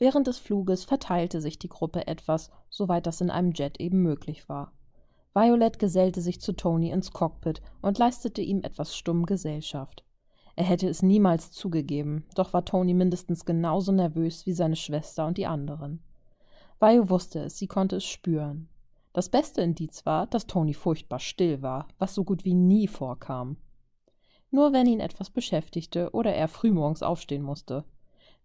Während des Fluges verteilte sich die Gruppe etwas, soweit das in einem Jet eben möglich war. Violet gesellte sich zu Tony ins Cockpit und leistete ihm etwas stumm Gesellschaft. Er hätte es niemals zugegeben, doch war Tony mindestens genauso nervös wie seine Schwester und die anderen. Vio wusste es, sie konnte es spüren. Das beste Indiz war, dass Tony furchtbar still war, was so gut wie nie vorkam. Nur wenn ihn etwas beschäftigte oder er frühmorgens aufstehen musste.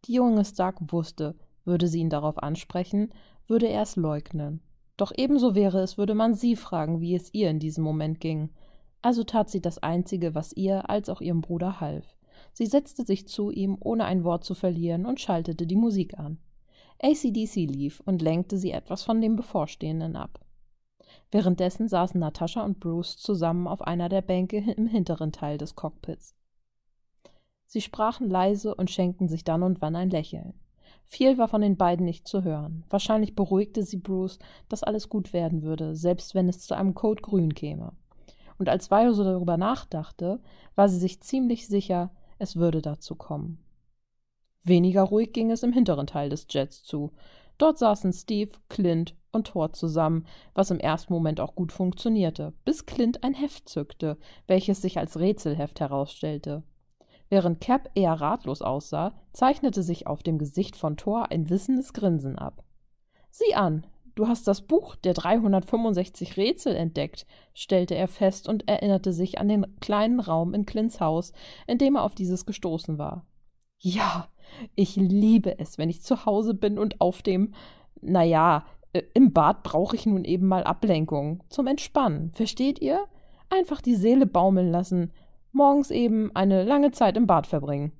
Die junge Stark wusste, würde sie ihn darauf ansprechen, würde er es leugnen. Doch ebenso wäre es, würde man sie fragen, wie es ihr in diesem Moment ging. Also tat sie das Einzige, was ihr als auch ihrem Bruder half. Sie setzte sich zu ihm, ohne ein Wort zu verlieren, und schaltete die Musik an. ACDC lief und lenkte sie etwas von dem Bevorstehenden ab. Währenddessen saßen Natascha und Bruce zusammen auf einer der Bänke im hinteren Teil des Cockpits. Sie sprachen leise und schenkten sich dann und wann ein Lächeln. Viel war von den beiden nicht zu hören. Wahrscheinlich beruhigte sie Bruce, dass alles gut werden würde, selbst wenn es zu einem Code Grün käme. Und als Vio so darüber nachdachte, war sie sich ziemlich sicher, es würde dazu kommen. Weniger ruhig ging es im hinteren Teil des Jets zu. Dort saßen Steve, Clint und Thor zusammen, was im ersten Moment auch gut funktionierte, bis Clint ein Heft zückte, welches sich als Rätselheft herausstellte. Während Cap eher ratlos aussah, zeichnete sich auf dem Gesicht von Thor ein wissendes Grinsen ab. Sieh an, du hast das Buch der 365 Rätsel entdeckt, stellte er fest und erinnerte sich an den kleinen Raum in Clints Haus, in dem er auf dieses gestoßen war. Ja, ich liebe es, wenn ich zu Hause bin und auf dem, na ja, äh, im Bad brauche ich nun eben mal Ablenkung zum Entspannen. Versteht ihr? Einfach die Seele baumeln lassen, morgens eben eine lange Zeit im Bad verbringen,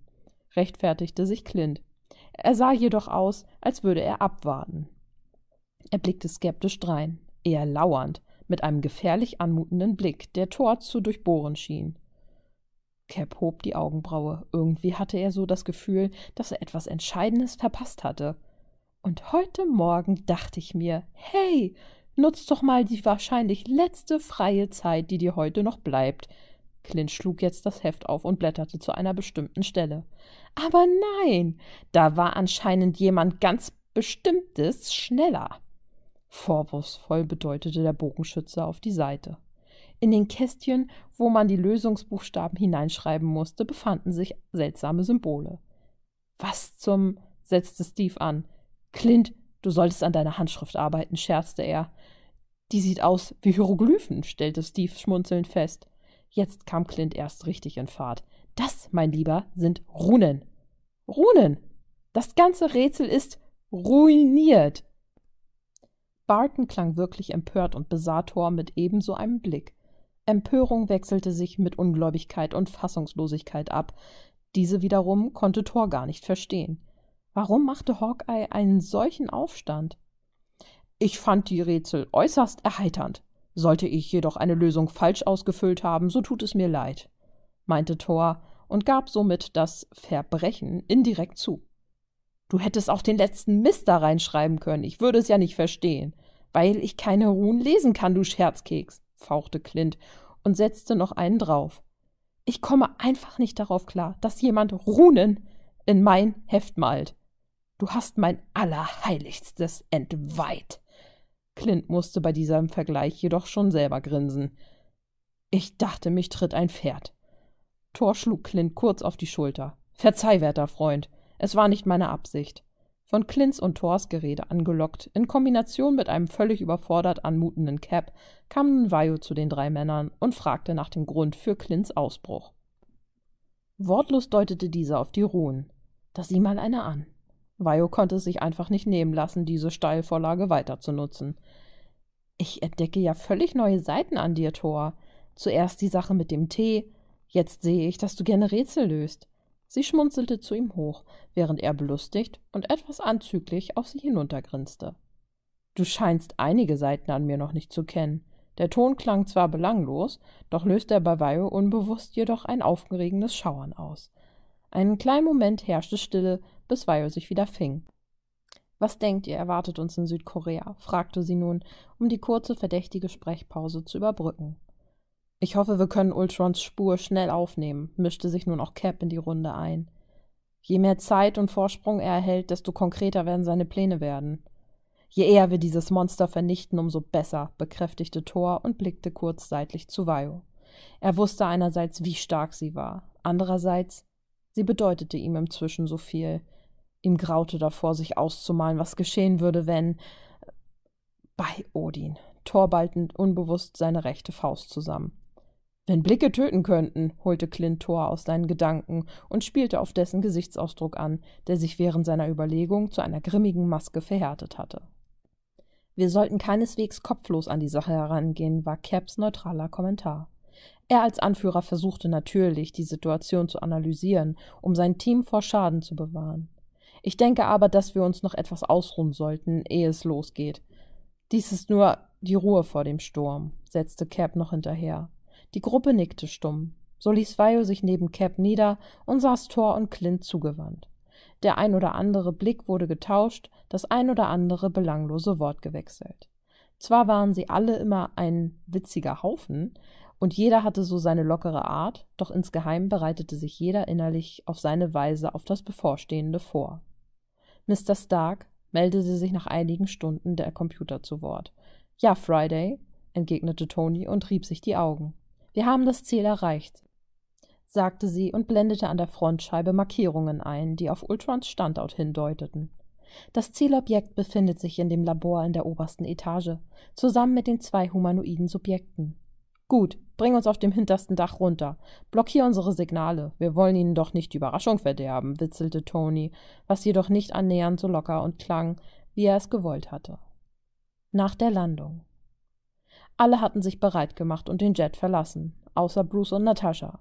rechtfertigte sich Clint. Er sah jedoch aus, als würde er abwarten. Er blickte skeptisch drein, eher lauernd, mit einem gefährlich anmutenden Blick, der Tor zu durchbohren schien. Cap hob die Augenbraue. Irgendwie hatte er so das Gefühl, dass er etwas Entscheidendes verpasst hatte. Und heute Morgen dachte ich mir, hey, nutz doch mal die wahrscheinlich letzte freie Zeit, die dir heute noch bleibt. Clint schlug jetzt das Heft auf und blätterte zu einer bestimmten Stelle. Aber nein, da war anscheinend jemand ganz Bestimmtes schneller. Vorwurfsvoll bedeutete der Bogenschütze auf die Seite. In den Kästchen, wo man die Lösungsbuchstaben hineinschreiben musste, befanden sich seltsame Symbole. Was zum? setzte Steve an. Clint, du solltest an deiner Handschrift arbeiten, scherzte er. Die sieht aus wie Hieroglyphen, stellte Steve schmunzelnd fest. Jetzt kam Clint erst richtig in Fahrt. Das, mein Lieber, sind Runen. Runen! Das ganze Rätsel ist ruiniert. Barton klang wirklich empört und besah Thor mit ebenso einem Blick. Empörung wechselte sich mit Ungläubigkeit und Fassungslosigkeit ab. Diese wiederum konnte Thor gar nicht verstehen. Warum machte Hawkeye einen solchen Aufstand? Ich fand die Rätsel äußerst erheiternd, sollte ich jedoch eine Lösung falsch ausgefüllt haben, so tut es mir leid, meinte Thor und gab somit das Verbrechen indirekt zu. Du hättest auch den letzten Mist da reinschreiben können, ich würde es ja nicht verstehen. Weil ich keine Ruhen lesen kann, du Scherzkeks, fauchte Clint und setzte noch einen drauf. Ich komme einfach nicht darauf klar, dass jemand Runen in mein Heft malt. Du hast mein Allerheiligstes entweiht. Clint musste bei diesem Vergleich jedoch schon selber grinsen. Ich dachte, mich tritt ein Pferd. Thor schlug Clint kurz auf die Schulter. Verzeih, werter Freund, es war nicht meine Absicht. Von Clints und Thors Gerede angelockt, in Kombination mit einem völlig überfordert anmutenden Cap, kam nun Vajo zu den drei Männern und fragte nach dem Grund für Clints Ausbruch. Wortlos deutete dieser auf die Ruhen. Da sieh mal eine an. Vajo konnte es sich einfach nicht nehmen lassen, diese Steilvorlage weiterzunutzen. Ich entdecke ja völlig neue Seiten an dir, Thor. Zuerst die Sache mit dem Tee, jetzt sehe ich, dass du gerne Rätsel löst. Sie schmunzelte zu ihm hoch, während er belustigt und etwas anzüglich auf sie hinuntergrinste. Du scheinst einige Seiten an mir noch nicht zu kennen. Der Ton klang zwar belanglos, doch löste er bei Vajo unbewusst jedoch ein aufgeregendes Schauern aus. Einen kleinen Moment herrschte Stille, bis Vajo sich wieder fing. Was denkt ihr, erwartet uns in Südkorea? fragte sie nun, um die kurze verdächtige Sprechpause zu überbrücken. Ich hoffe, wir können Ultrons Spur schnell aufnehmen, mischte sich nun auch Cap in die Runde ein. Je mehr Zeit und Vorsprung er erhält, desto konkreter werden seine Pläne werden. Je eher wir dieses Monster vernichten, umso besser, bekräftigte Thor und blickte kurz seitlich zu Vajo. Er wusste einerseits, wie stark sie war, andererseits, sie bedeutete ihm inzwischen so viel. Ihm graute davor, sich auszumalen, was geschehen würde, wenn. Bei Odin. Thor ballte unbewusst seine rechte Faust zusammen. Wenn Blicke töten könnten, holte Clint Thor aus seinen Gedanken und spielte auf dessen Gesichtsausdruck an, der sich während seiner Überlegung zu einer grimmigen Maske verhärtet hatte. Wir sollten keineswegs kopflos an die Sache herangehen, war Caps neutraler Kommentar. Er als Anführer versuchte natürlich, die Situation zu analysieren, um sein Team vor Schaden zu bewahren. Ich denke aber, dass wir uns noch etwas ausruhen sollten, ehe es losgeht. Dies ist nur die Ruhe vor dem Sturm, setzte Cap noch hinterher. Die Gruppe nickte stumm. So ließ Vajo sich neben Cap nieder und saß Thor und Clint zugewandt. Der ein oder andere Blick wurde getauscht, das ein oder andere belanglose Wort gewechselt. Zwar waren sie alle immer ein witziger Haufen, und jeder hatte so seine lockere Art, doch insgeheim bereitete sich jeder innerlich auf seine Weise auf das Bevorstehende vor. Mr. Stark meldete sich nach einigen Stunden der Computer zu Wort. Ja, Friday, entgegnete Tony und rieb sich die Augen. Wir haben das Ziel erreicht, sagte sie und blendete an der Frontscheibe Markierungen ein, die auf Ultrons Standort hindeuteten. Das Zielobjekt befindet sich in dem Labor in der obersten Etage, zusammen mit den zwei humanoiden Subjekten. Gut, bring uns auf dem hintersten Dach runter. Blockier unsere Signale. Wir wollen ihnen doch nicht die Überraschung verderben, witzelte Tony, was jedoch nicht annähernd so locker und klang, wie er es gewollt hatte. Nach der Landung. Alle hatten sich bereit gemacht und den Jet verlassen, außer Bruce und Natascha.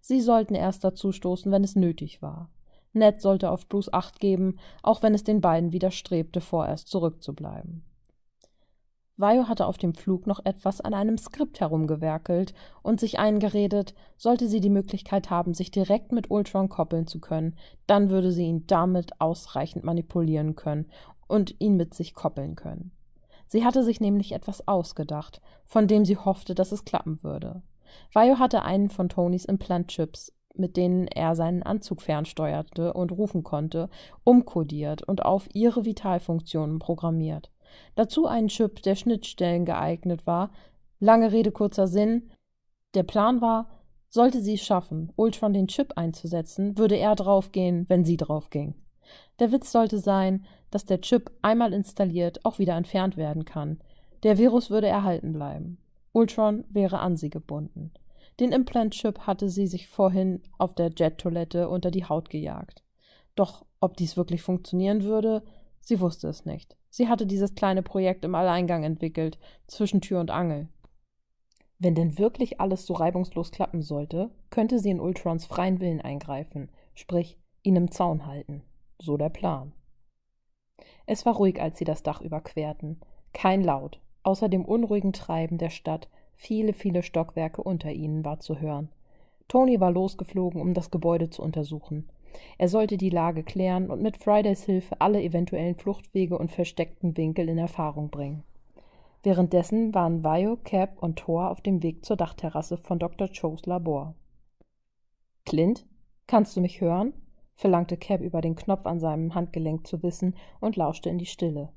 Sie sollten erst dazustoßen, wenn es nötig war. Ned sollte auf Bruce Acht geben, auch wenn es den beiden widerstrebte, vorerst zurückzubleiben. Vajo hatte auf dem Flug noch etwas an einem Skript herumgewerkelt und sich eingeredet, sollte sie die Möglichkeit haben, sich direkt mit Ultron koppeln zu können, dann würde sie ihn damit ausreichend manipulieren können und ihn mit sich koppeln können. Sie hatte sich nämlich etwas ausgedacht, von dem sie hoffte, dass es klappen würde. Vajo hatte einen von Tonys Implant-Chips, mit denen er seinen Anzug fernsteuerte und rufen konnte, umkodiert und auf ihre Vitalfunktionen programmiert. Dazu ein Chip, der Schnittstellen geeignet war. Lange Rede, kurzer Sinn. Der Plan war, sollte sie es schaffen, Ultron den Chip einzusetzen, würde er draufgehen, wenn sie draufging. Der Witz sollte sein, dass der Chip einmal installiert auch wieder entfernt werden kann. Der Virus würde erhalten bleiben. Ultron wäre an sie gebunden. Den Implant-Chip hatte sie sich vorhin auf der Jet-Toilette unter die Haut gejagt. Doch ob dies wirklich funktionieren würde, sie wusste es nicht. Sie hatte dieses kleine Projekt im Alleingang entwickelt, zwischen Tür und Angel. Wenn denn wirklich alles so reibungslos klappen sollte, könnte sie in Ultrons freien Willen eingreifen, sprich ihn im Zaun halten. So der Plan. Es war ruhig, als sie das Dach überquerten. Kein Laut, außer dem unruhigen Treiben der Stadt, viele, viele Stockwerke unter ihnen war zu hören. Tony war losgeflogen, um das Gebäude zu untersuchen. Er sollte die Lage klären und mit Fridays Hilfe alle eventuellen Fluchtwege und versteckten Winkel in Erfahrung bringen. Währenddessen waren Vajo, Cap und Thor auf dem Weg zur Dachterrasse von Dr. Cho's Labor. Clint, kannst du mich hören? verlangte Cap über den Knopf an seinem Handgelenk zu wissen und lauschte in die Stille.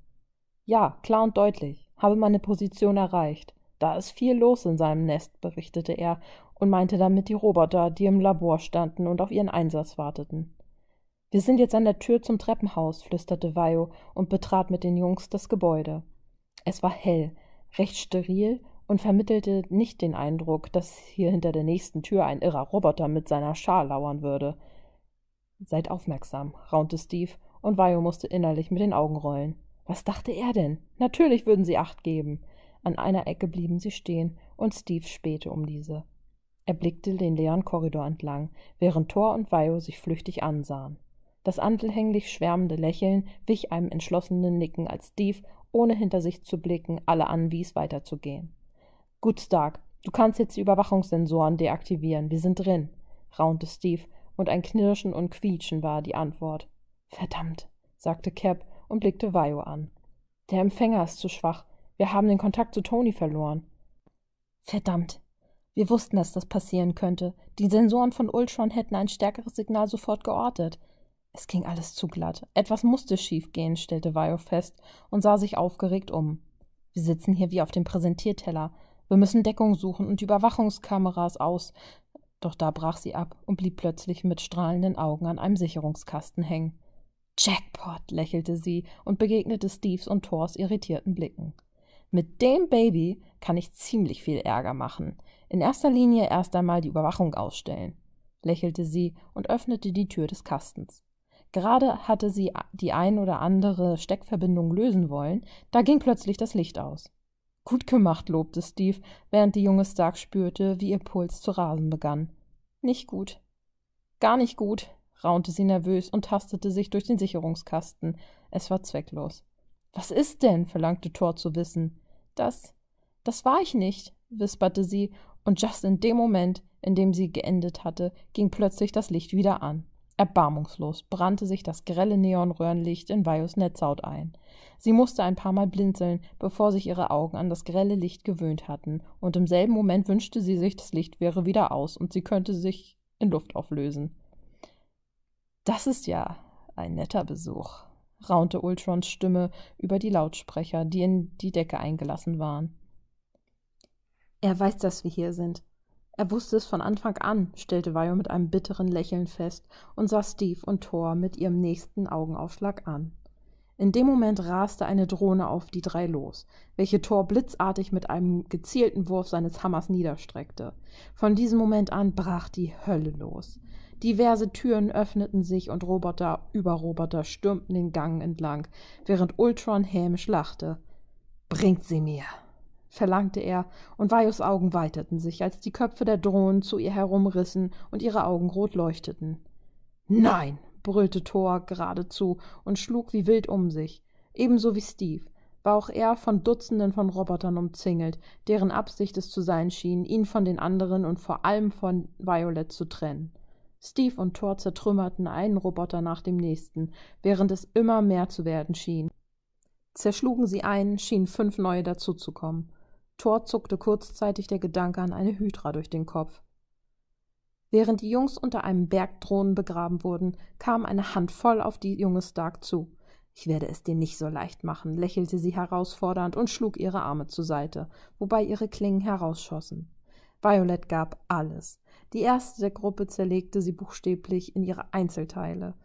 Ja, klar und deutlich. Habe meine Position erreicht. Da ist viel los in seinem Nest, berichtete er und meinte damit die Roboter, die im Labor standen und auf ihren Einsatz warteten. Wir sind jetzt an der Tür zum Treppenhaus, flüsterte Vajo und betrat mit den Jungs das Gebäude. Es war hell, recht steril und vermittelte nicht den Eindruck, dass hier hinter der nächsten Tür ein irrer Roboter mit seiner Schar lauern würde. Seid aufmerksam, raunte Steve, und Vajo musste innerlich mit den Augen rollen. Was dachte er denn? Natürlich würden sie Acht geben. An einer Ecke blieben sie stehen, und Steve spähte um diese. Er blickte den leeren Korridor entlang, während Thor und Vajo sich flüchtig ansahen. Das anhänglich schwärmende Lächeln wich einem entschlossenen Nicken, als Steve, ohne hinter sich zu blicken, alle anwies, weiterzugehen. Gut, Stark, du kannst jetzt die Überwachungssensoren deaktivieren. Wir sind drin, raunte Steve, und ein Knirschen und Quietschen war die Antwort. Verdammt, sagte Cap und blickte Vajo an. Der Empfänger ist zu schwach. Wir haben den Kontakt zu Tony verloren. Verdammt, wir wussten, dass das passieren könnte. Die Sensoren von Ultron hätten ein stärkeres Signal sofort geortet. Es ging alles zu glatt. Etwas musste schiefgehen, stellte Vio fest und sah sich aufgeregt um. Wir sitzen hier wie auf dem Präsentierteller. Wir müssen Deckung suchen und Überwachungskameras aus. Doch da brach sie ab und blieb plötzlich mit strahlenden Augen an einem Sicherungskasten hängen. Jackpot, lächelte sie und begegnete Steves und Thors irritierten Blicken. Mit dem Baby kann ich ziemlich viel Ärger machen. In erster Linie erst einmal die Überwachung ausstellen, lächelte sie und öffnete die Tür des Kastens. Gerade hatte sie die ein oder andere Steckverbindung lösen wollen, da ging plötzlich das Licht aus. Gut gemacht, lobte Steve, während die junge Stark spürte, wie ihr Puls zu rasen begann. Nicht gut. Gar nicht gut, raunte sie nervös und tastete sich durch den Sicherungskasten. Es war zwecklos. Was ist denn? verlangte Thor zu wissen. Das. das war ich nicht, wisperte sie, und just in dem Moment, in dem sie geendet hatte, ging plötzlich das Licht wieder an. Erbarmungslos brannte sich das grelle Neonröhrenlicht in Vajos Netzhaut ein. Sie musste ein paar Mal blinzeln, bevor sich ihre Augen an das grelle Licht gewöhnt hatten, und im selben Moment wünschte sie sich, das Licht wäre wieder aus und sie könnte sich in Luft auflösen. Das ist ja ein netter Besuch, raunte Ultrons Stimme über die Lautsprecher, die in die Decke eingelassen waren. Er weiß, dass wir hier sind, er wusste es von Anfang an, stellte Vio mit einem bitteren Lächeln fest und sah Steve und Thor mit ihrem nächsten Augenaufschlag an. In dem Moment raste eine Drohne auf die drei los, welche Thor blitzartig mit einem gezielten Wurf seines Hammers niederstreckte. Von diesem Moment an brach die Hölle los. Diverse Türen öffneten sich und Roboter über Roboter stürmten den Gang entlang, während Ultron hämisch lachte. Bringt sie mir! Verlangte er, und Vajos Augen weiterten sich, als die Köpfe der Drohnen zu ihr herumrissen und ihre Augen rot leuchteten. Nein, brüllte Thor geradezu und schlug wie wild um sich. Ebenso wie Steve war auch er von Dutzenden von Robotern umzingelt, deren Absicht es zu sein schien, ihn von den anderen und vor allem von Violet zu trennen. Steve und Thor zertrümmerten einen Roboter nach dem nächsten, während es immer mehr zu werden schien. Zerschlugen sie einen, schienen fünf neue dazuzukommen. Thor zuckte kurzzeitig der Gedanke an eine Hydra durch den Kopf. Während die Jungs unter einem Berg Drohnen begraben wurden, kam eine Handvoll auf die junge Stark zu. Ich werde es dir nicht so leicht machen, lächelte sie herausfordernd und schlug ihre Arme zur Seite, wobei ihre Klingen herausschossen. Violet gab alles. Die erste der Gruppe zerlegte sie buchstäblich in ihre Einzelteile.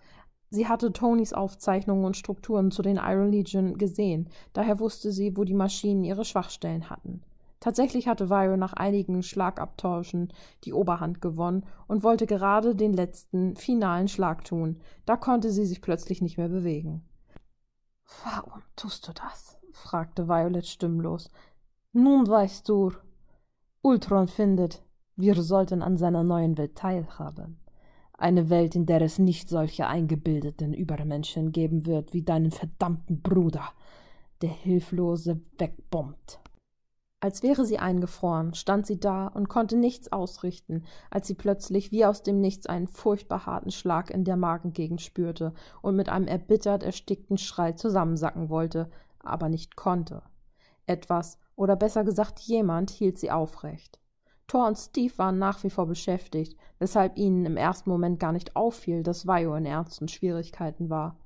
Sie hatte Tonys Aufzeichnungen und Strukturen zu den Iron Legion gesehen, daher wusste sie, wo die Maschinen ihre Schwachstellen hatten. Tatsächlich hatte Viro nach einigen Schlagabtauschen die Oberhand gewonnen und wollte gerade den letzten, finalen Schlag tun. Da konnte sie sich plötzlich nicht mehr bewegen. Warum tust du das? fragte Violet stimmlos. Nun weißt du, Ultron findet, wir sollten an seiner neuen Welt teilhaben. Eine Welt, in der es nicht solche eingebildeten Übermenschen geben wird wie deinen verdammten Bruder, der hilflose wegbombt. Als wäre sie eingefroren, stand sie da und konnte nichts ausrichten, als sie plötzlich wie aus dem Nichts einen furchtbar harten Schlag in der Magengegend spürte und mit einem erbittert erstickten Schrei zusammensacken wollte, aber nicht konnte. Etwas, oder besser gesagt jemand, hielt sie aufrecht. Thor und Steve waren nach wie vor beschäftigt, weshalb ihnen im ersten Moment gar nicht auffiel, dass Vio in ernsten Schwierigkeiten war.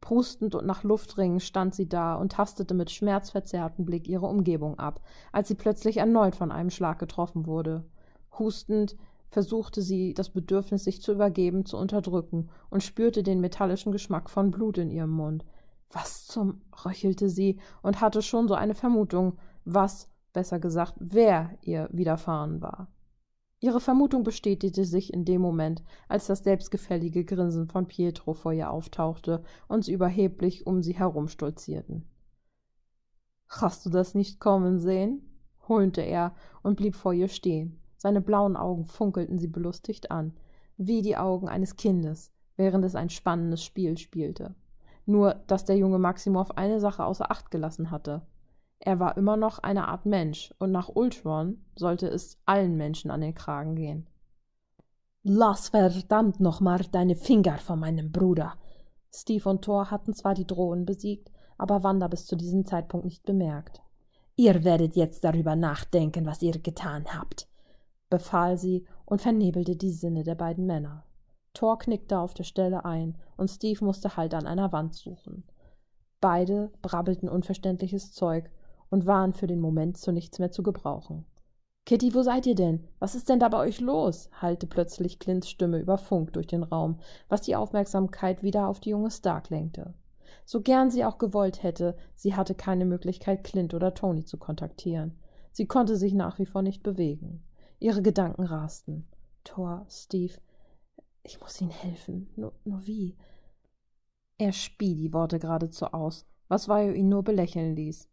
Prustend und nach Luft ringend stand sie da und tastete mit schmerzverzerrtem Blick ihre Umgebung ab, als sie plötzlich erneut von einem Schlag getroffen wurde. Hustend versuchte sie, das Bedürfnis, sich zu übergeben, zu unterdrücken und spürte den metallischen Geschmack von Blut in ihrem Mund. Was zum röchelte sie und hatte schon so eine Vermutung, was besser gesagt, wer ihr widerfahren war. Ihre Vermutung bestätigte sich in dem Moment, als das selbstgefällige Grinsen von Pietro vor ihr auftauchte und sie überheblich um sie herum stolzierten. Hast du das nicht kommen sehen? höhnte er und blieb vor ihr stehen. Seine blauen Augen funkelten sie belustigt an, wie die Augen eines Kindes, während es ein spannendes Spiel spielte. Nur, dass der junge Maximov eine Sache außer Acht gelassen hatte. Er war immer noch eine Art Mensch, und nach Ultron sollte es allen Menschen an den Kragen gehen. Lass verdammt nochmal deine Finger von meinem Bruder. Steve und Thor hatten zwar die Drohnen besiegt, aber Wanda bis zu diesem Zeitpunkt nicht bemerkt. Ihr werdet jetzt darüber nachdenken, was ihr getan habt, befahl sie und vernebelte die Sinne der beiden Männer. Thor knickte auf der Stelle ein, und Steve musste Halt an einer Wand suchen. Beide brabbelten unverständliches Zeug und waren für den Moment zu nichts mehr zu gebrauchen. Kitty, wo seid ihr denn? Was ist denn da bei euch los? hallte plötzlich Clints Stimme über Funk durch den Raum, was die Aufmerksamkeit wieder auf die junge Stark lenkte. So gern sie auch gewollt hätte, sie hatte keine Möglichkeit, Clint oder Tony zu kontaktieren. Sie konnte sich nach wie vor nicht bewegen. Ihre Gedanken rasten. Thor, Steve, ich muss ihnen helfen. Nur, nur wie? Er spie die Worte geradezu aus, was Vajo ihn nur belächeln ließ.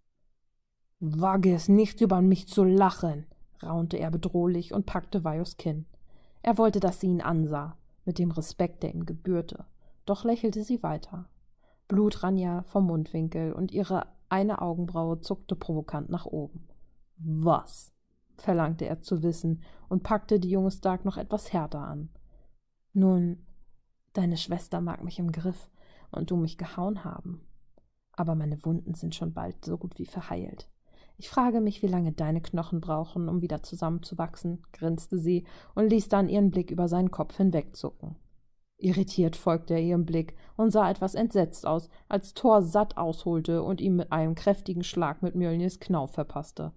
Wage es nicht, über mich zu lachen, raunte er bedrohlich und packte Vajos Kinn. Er wollte, dass sie ihn ansah, mit dem Respekt, der ihm gebührte, doch lächelte sie weiter. Blut rann ihr vom Mundwinkel und ihre eine Augenbraue zuckte provokant nach oben. Was? verlangte er zu wissen und packte die junge Stark noch etwas härter an. Nun, deine Schwester mag mich im Griff und du mich gehauen haben. Aber meine Wunden sind schon bald so gut wie verheilt. Ich frage mich, wie lange deine Knochen brauchen, um wieder zusammenzuwachsen, grinste sie und ließ dann ihren Blick über seinen Kopf hinwegzucken. Irritiert folgte er ihrem Blick und sah etwas entsetzt aus, als Thor satt ausholte und ihm mit einem kräftigen Schlag mit Mjölnirs Knauf verpasste.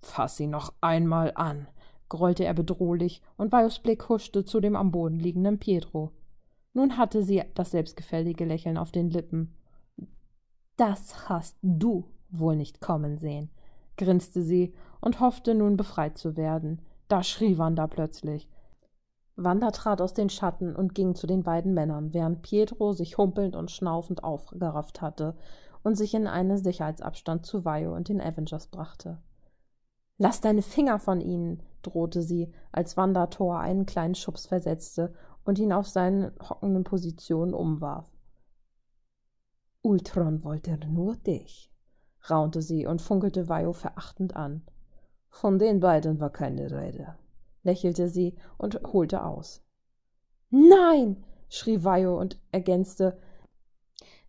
Fass sie noch einmal an, grollte er bedrohlich, und Vajos Blick huschte zu dem am Boden liegenden Pietro. Nun hatte sie das selbstgefällige Lächeln auf den Lippen. Das hast du wohl nicht kommen sehen, grinste sie und hoffte nun befreit zu werden. Da schrie Wanda plötzlich. Wanda trat aus den Schatten und ging zu den beiden Männern, während Pietro sich humpelnd und schnaufend aufgerafft hatte und sich in einen Sicherheitsabstand zu Vajo und den Avengers brachte. Lass deine Finger von ihnen, drohte sie, als Wanda Thor einen kleinen Schubs versetzte und ihn auf seine hockenden Position umwarf. Ultron wollte nur dich, raunte sie und funkelte Vajo verachtend an. Von den beiden war keine Rede, lächelte sie und holte aus. Nein, schrie Vajo und ergänzte,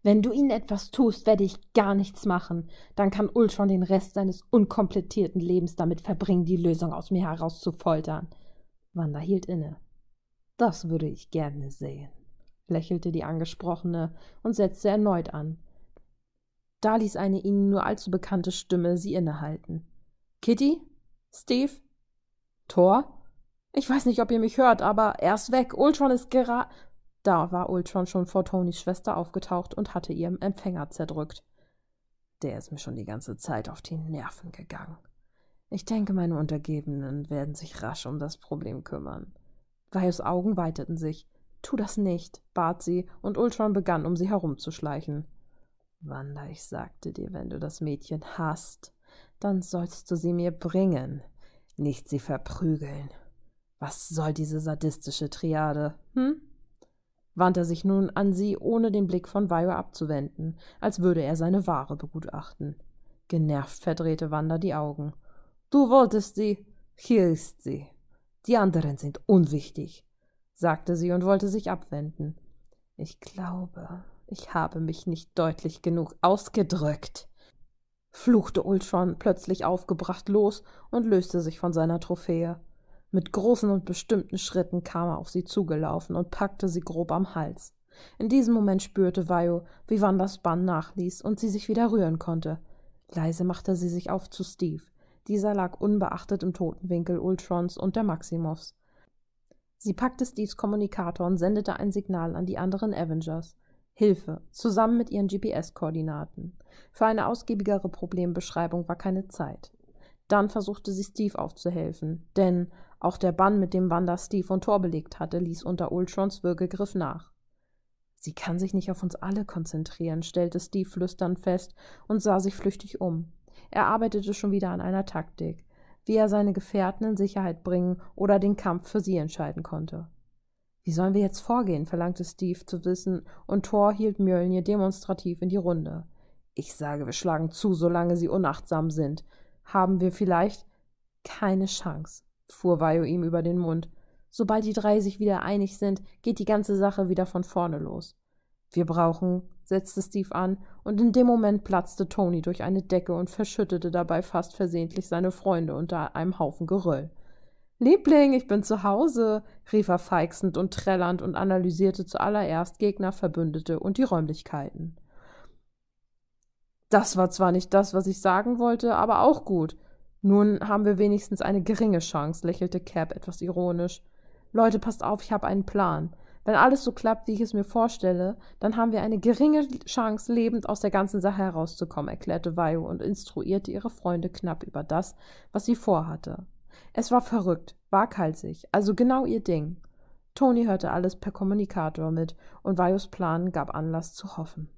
wenn du ihnen etwas tust, werde ich gar nichts machen. Dann kann Ultron den Rest seines unkomplettierten Lebens damit verbringen, die Lösung aus mir heraus zu foltern. Wanda hielt inne. Das würde ich gerne sehen, lächelte die Angesprochene und setzte erneut an. Da ließ eine ihnen nur allzu bekannte Stimme sie innehalten. Kitty? Steve? Thor? Ich weiß nicht, ob ihr mich hört, aber er ist weg. Ultron ist gerade. Da war Ultron schon vor Tonys Schwester aufgetaucht und hatte ihren Empfänger zerdrückt. Der ist mir schon die ganze Zeit auf die Nerven gegangen. Ich denke, meine Untergebenen werden sich rasch um das Problem kümmern. Vajos Augen weiteten sich. Tu das nicht, bat sie, und Ultron begann, um sie herumzuschleichen. Wanda, ich sagte dir, wenn du das Mädchen hast, dann sollst du sie mir bringen, nicht sie verprügeln. Was soll diese sadistische Triade, hm? wandte er sich nun an sie, ohne den Blick von Vajo abzuwenden, als würde er seine Ware begutachten. Genervt verdrehte Wanda die Augen. Du wolltest sie, hier ist sie. Die anderen sind unwichtig, sagte sie und wollte sich abwenden. Ich glaube, ich habe mich nicht deutlich genug ausgedrückt, fluchte Ultron plötzlich aufgebracht los und löste sich von seiner Trophäe. Mit großen und bestimmten Schritten kam er auf sie zugelaufen und packte sie grob am Hals. In diesem Moment spürte Vajo, wie Wandas Bann nachließ und sie sich wieder rühren konnte. Leise machte sie sich auf zu Steve. Dieser lag unbeachtet im Totenwinkel Ultrons und der Maximovs. Sie packte Steves Kommunikator und sendete ein Signal an die anderen Avengers. Hilfe, zusammen mit ihren GPS-Koordinaten. Für eine ausgiebigere Problembeschreibung war keine Zeit. Dann versuchte sie Steve aufzuhelfen, denn auch der Bann, mit dem Wanda Steve und Thor belegt hatte, ließ unter Ultrons Würgegriff nach. Sie kann sich nicht auf uns alle konzentrieren, stellte Steve flüsternd fest und sah sich flüchtig um. Er arbeitete schon wieder an einer Taktik, wie er seine Gefährten in Sicherheit bringen oder den Kampf für sie entscheiden konnte. Wie sollen wir jetzt vorgehen? verlangte Steve zu wissen, und Thor hielt Mjölnir demonstrativ in die Runde. Ich sage, wir schlagen zu, solange sie unachtsam sind. Haben wir vielleicht keine Chance fuhr Vajo ihm über den Mund. Sobald die drei sich wieder einig sind, geht die ganze Sache wieder von vorne los. Wir brauchen, setzte Steve an, und in dem Moment platzte Tony durch eine Decke und verschüttete dabei fast versehentlich seine Freunde unter einem Haufen Geröll. Liebling, ich bin zu Hause, rief er feixend und trällernd und analysierte zuallererst Gegner, Verbündete und die Räumlichkeiten. Das war zwar nicht das, was ich sagen wollte, aber auch gut. Nun haben wir wenigstens eine geringe Chance, lächelte Cap etwas ironisch. Leute, passt auf, ich habe einen Plan. Wenn alles so klappt, wie ich es mir vorstelle, dann haben wir eine geringe Chance, lebend aus der ganzen Sache herauszukommen, erklärte Vaio und instruierte ihre Freunde knapp über das, was sie vorhatte. Es war verrückt, waghalsig, also genau ihr Ding. Toni hörte alles per Kommunikator mit, und Vaios Plan gab Anlass zu hoffen.